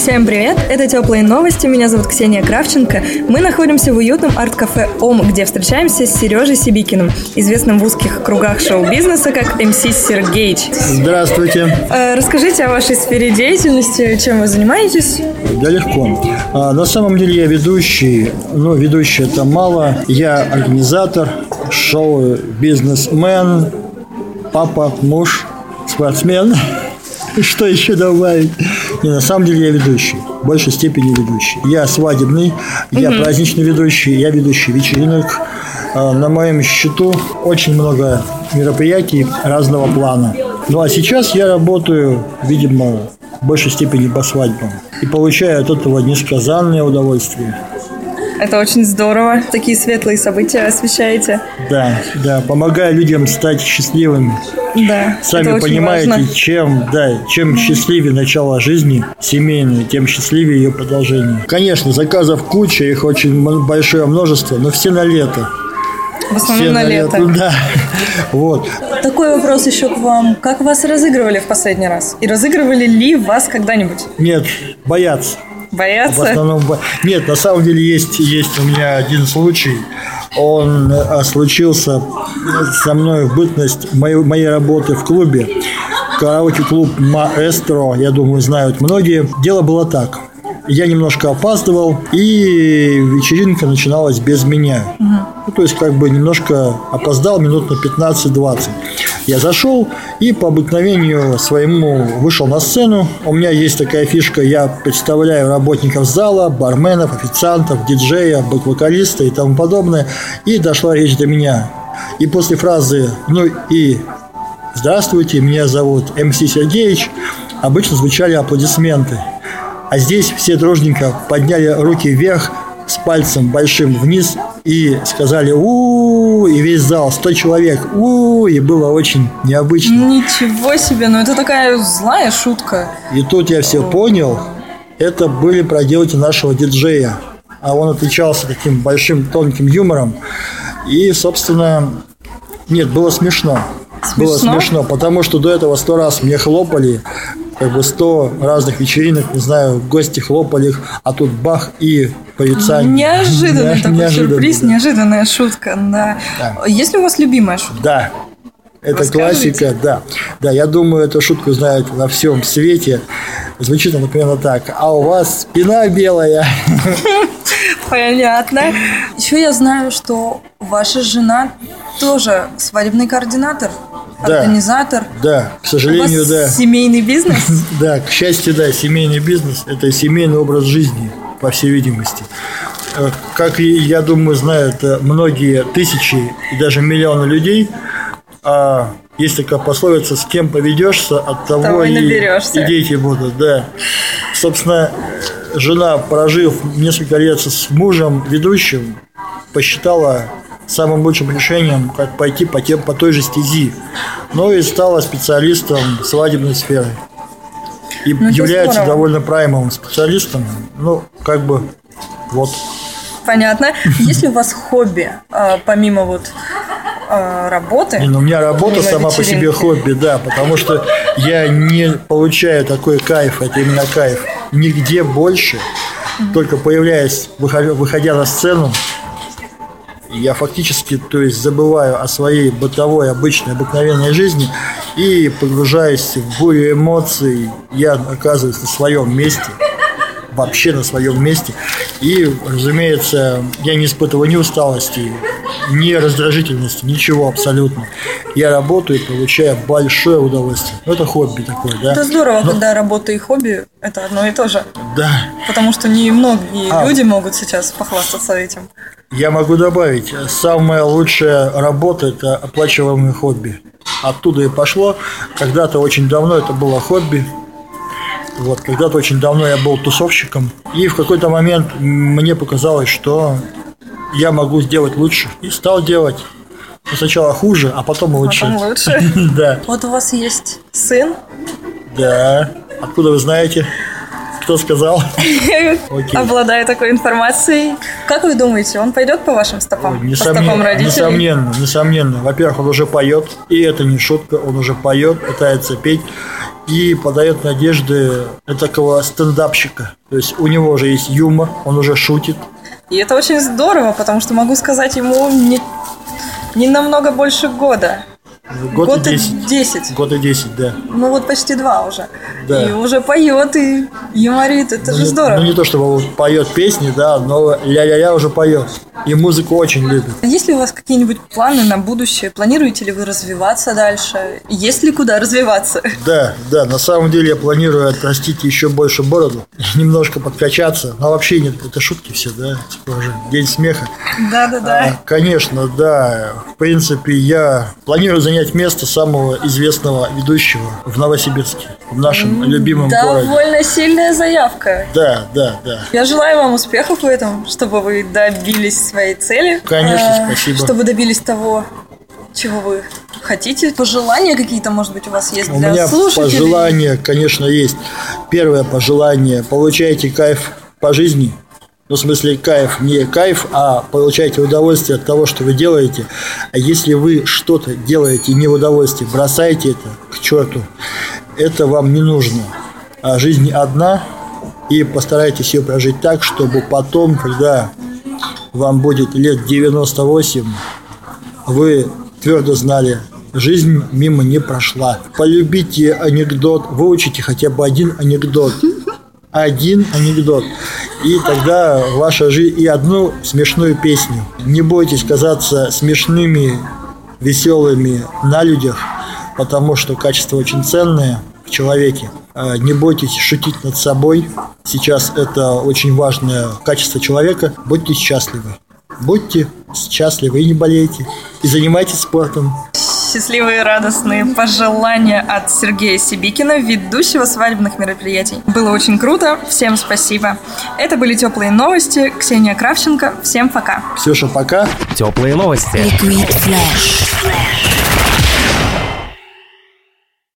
Всем привет! Это «Теплые новости». Меня зовут Ксения Кравченко. Мы находимся в уютном арт-кафе «Ом», где встречаемся с Сережей Сибикиным, известным в узких кругах шоу-бизнеса как МС Сергеич. Здравствуйте. Э, расскажите о вашей сфере деятельности, чем вы занимаетесь? Да легко. А, на самом деле я ведущий, ну, ведущий это мало. Я организатор, шоу-бизнесмен, папа, муж, спортсмен. Что еще добавить? Не, на самом деле я ведущий. В большей степени ведущий. Я свадебный, я праздничный ведущий, я ведущий вечеринок. А, На моем счету очень много мероприятий разного плана. Ну а сейчас я работаю, видимо, в большей степени по свадьбам. И получаю от этого несказанное удовольствие. Это очень здорово. Такие светлые события освещаете. Да, да, помогаю людям стать счастливыми. Да, Сами это очень понимаете, важно. чем, да, чем счастливее начало жизни семейной, тем счастливее ее продолжение. Конечно, заказов куча, их очень большое множество, но все на лето. В основном Все на лето. Да. Вот. Такой вопрос еще к вам. Как вас разыгрывали в последний раз? И разыгрывали ли вас когда-нибудь? Нет, боятся. В Боятся? основном бо- Нет, на самом деле есть, есть у меня один случай. Он э, случился со мной в бытность моей, моей работы в клубе. Караоке-клуб «Маэстро», я думаю, знают многие. Дело было так. Я немножко опаздывал, и вечеринка начиналась без меня. Ну, то есть, как бы немножко опоздал минут на 15-20. Я зашел и по обыкновению своему вышел на сцену. У меня есть такая фишка, я представляю работников зала, барменов, официантов, диджея, бэк-вокалиста и тому подобное. И дошла речь до меня. И после фразы «Ну и здравствуйте, меня зовут МС Сергеевич», обычно звучали аплодисменты. А здесь все дружненько подняли руки вверх с пальцем большим вниз и сказали у и весь зал, 100 человек у и было очень необычно. Ничего себе, ну это такая злая шутка. И тут я все понял, это были проделки нашего диджея. А он отличался таким большим тонким юмором. И, собственно, нет, было смешно. Было Смешно? смешно, потому что до этого сто раз мне хлопали, как бы сто разных вечеринок, не знаю, гости хлопали их, а тут бах и порицание. Неожиданный Не- такой неожиданно, сюрприз, да. неожиданная шутка, да. Да. Есть ли у вас любимая шутка? Да, это классика, да. Да, я думаю, эту шутку знают во всем свете. Звучит она примерно так. А у вас спина белая. Понятно. Еще я знаю, что ваша жена тоже свадебный координатор, Да. организатор. Да, к У сожалению, вас да. семейный бизнес? Да, к счастью, да, семейный бизнес – это семейный образ жизни, по всей видимости. Э, Как я думаю, знают э, многие тысячи и даже миллионы людей, а есть такая пословица «с кем поведешься, от того, Того и и, наберешься». и дети будут». Да. Собственно, жена, прожив несколько лет с мужем ведущим, посчитала самым лучшим решением, как пойти по, тем, по той же стези. Ну и стала специалистом свадебной сферы. И Ну, является здорово. довольно праймовым специалистом. Ну, как бы, вот. Понятно. Есть ли у вас хобби, а, помимо вот а, работы? Не, ну, у меня работа сама по себе вечеринки? хобби, да, потому что я не получаю такой кайф, это именно кайф, нигде больше, только появляясь, выходя, выходя на сцену, я фактически, то есть, забываю о своей бытовой, обычной, обыкновенной жизни и погружаясь в бурю эмоций, я оказываюсь на своем месте, вообще на своем месте. И, разумеется, я не испытываю ни усталости, ни раздражительности, ничего абсолютно. Я работаю и получаю большое удовольствие. Ну, это хобби такое, да? Это здорово, Ну, когда работа и хобби – это одно и то же. Да. Потому что не многие А. люди могут сейчас похвастаться этим. Я могу добавить, самая лучшая работа – это оплачиваемое хобби. Оттуда и пошло. Когда-то очень давно это было хобби. Вот, когда-то очень давно я был тусовщиком. И в какой-то момент мне показалось, что я могу сделать лучше. И стал делать. Сначала хуже, а потом лучше. Потом лучше. Да, Вот у вас есть сын, да. Откуда вы знаете? Кто сказал? Обладая такой информацией. Как вы думаете, он пойдет по вашим стопам? По стопам Несомненно, родителей? несомненно, несомненно. Во-первых, он уже поет, и это не шутка, он уже поет, пытается петь и подает надежды такого стендапщика. То есть у него уже есть юмор, он уже шутит. И это очень здорово, потому что могу сказать ему не, не намного больше года. Год, Год и и 10. 10. Год и 10, да. Ну вот почти два уже. Да. И уже поет и юморит. Это же Ну, не- здорово. Ну, не то, чтобы он поет песни, да, но ля-ля-ля уже поет. И музыку очень любит. Есть ли у вас какие-нибудь планы на будущее? Планируете ли вы развиваться дальше? Есть ли куда развиваться? Да, да, на самом деле я планирую отрастить еще больше бороду, немножко подкачаться. Но вообще нет, это шутки все, да, типа уже день смеха. Да-да-да. А, Конечно, да. В принципе, я планирую занять место самого известного ведущего в Новосибирске, в нашем любимом городе. Довольно сильная заявка. Да, да, да. Я желаю вам успехов в этом, чтобы вы добились своей цели. Конечно, А, спасибо. Чтобы добились того, чего вы хотите. Пожелания какие-то, может быть, у вас есть У для меня слушателей? пожелание, конечно, есть. Первое пожелание. Получайте кайф по жизни. Ну, в смысле, кайф не кайф, а получайте удовольствие от того, что вы делаете. А если вы что-то делаете не в удовольствие, бросайте это к черту. Это вам не нужно. А жизнь одна, и постарайтесь ее прожить так, чтобы потом, когда вам будет лет 98, вы твердо знали, жизнь мимо не прошла. Полюбите анекдот, выучите хотя бы один анекдот. Один анекдот. И тогда ваша жизнь и одну смешную песню. Не бойтесь казаться смешными, веселыми на людях, потому что качество очень ценное в человеке. А, Не бойтесь шутить над собой. Сейчас это очень важное качество человека. Будьте счастливы. Будьте счастливы и не болейте. И занимайтесь спортом. Счастливые и радостные пожелания от Сергея Сибикина, ведущего свадебных мероприятий. Было очень круто. Всем спасибо. Это были теплые новости. Ксения Кравченко. Всем пока. Ксюша, пока. Теплые новости. Liquid Flash.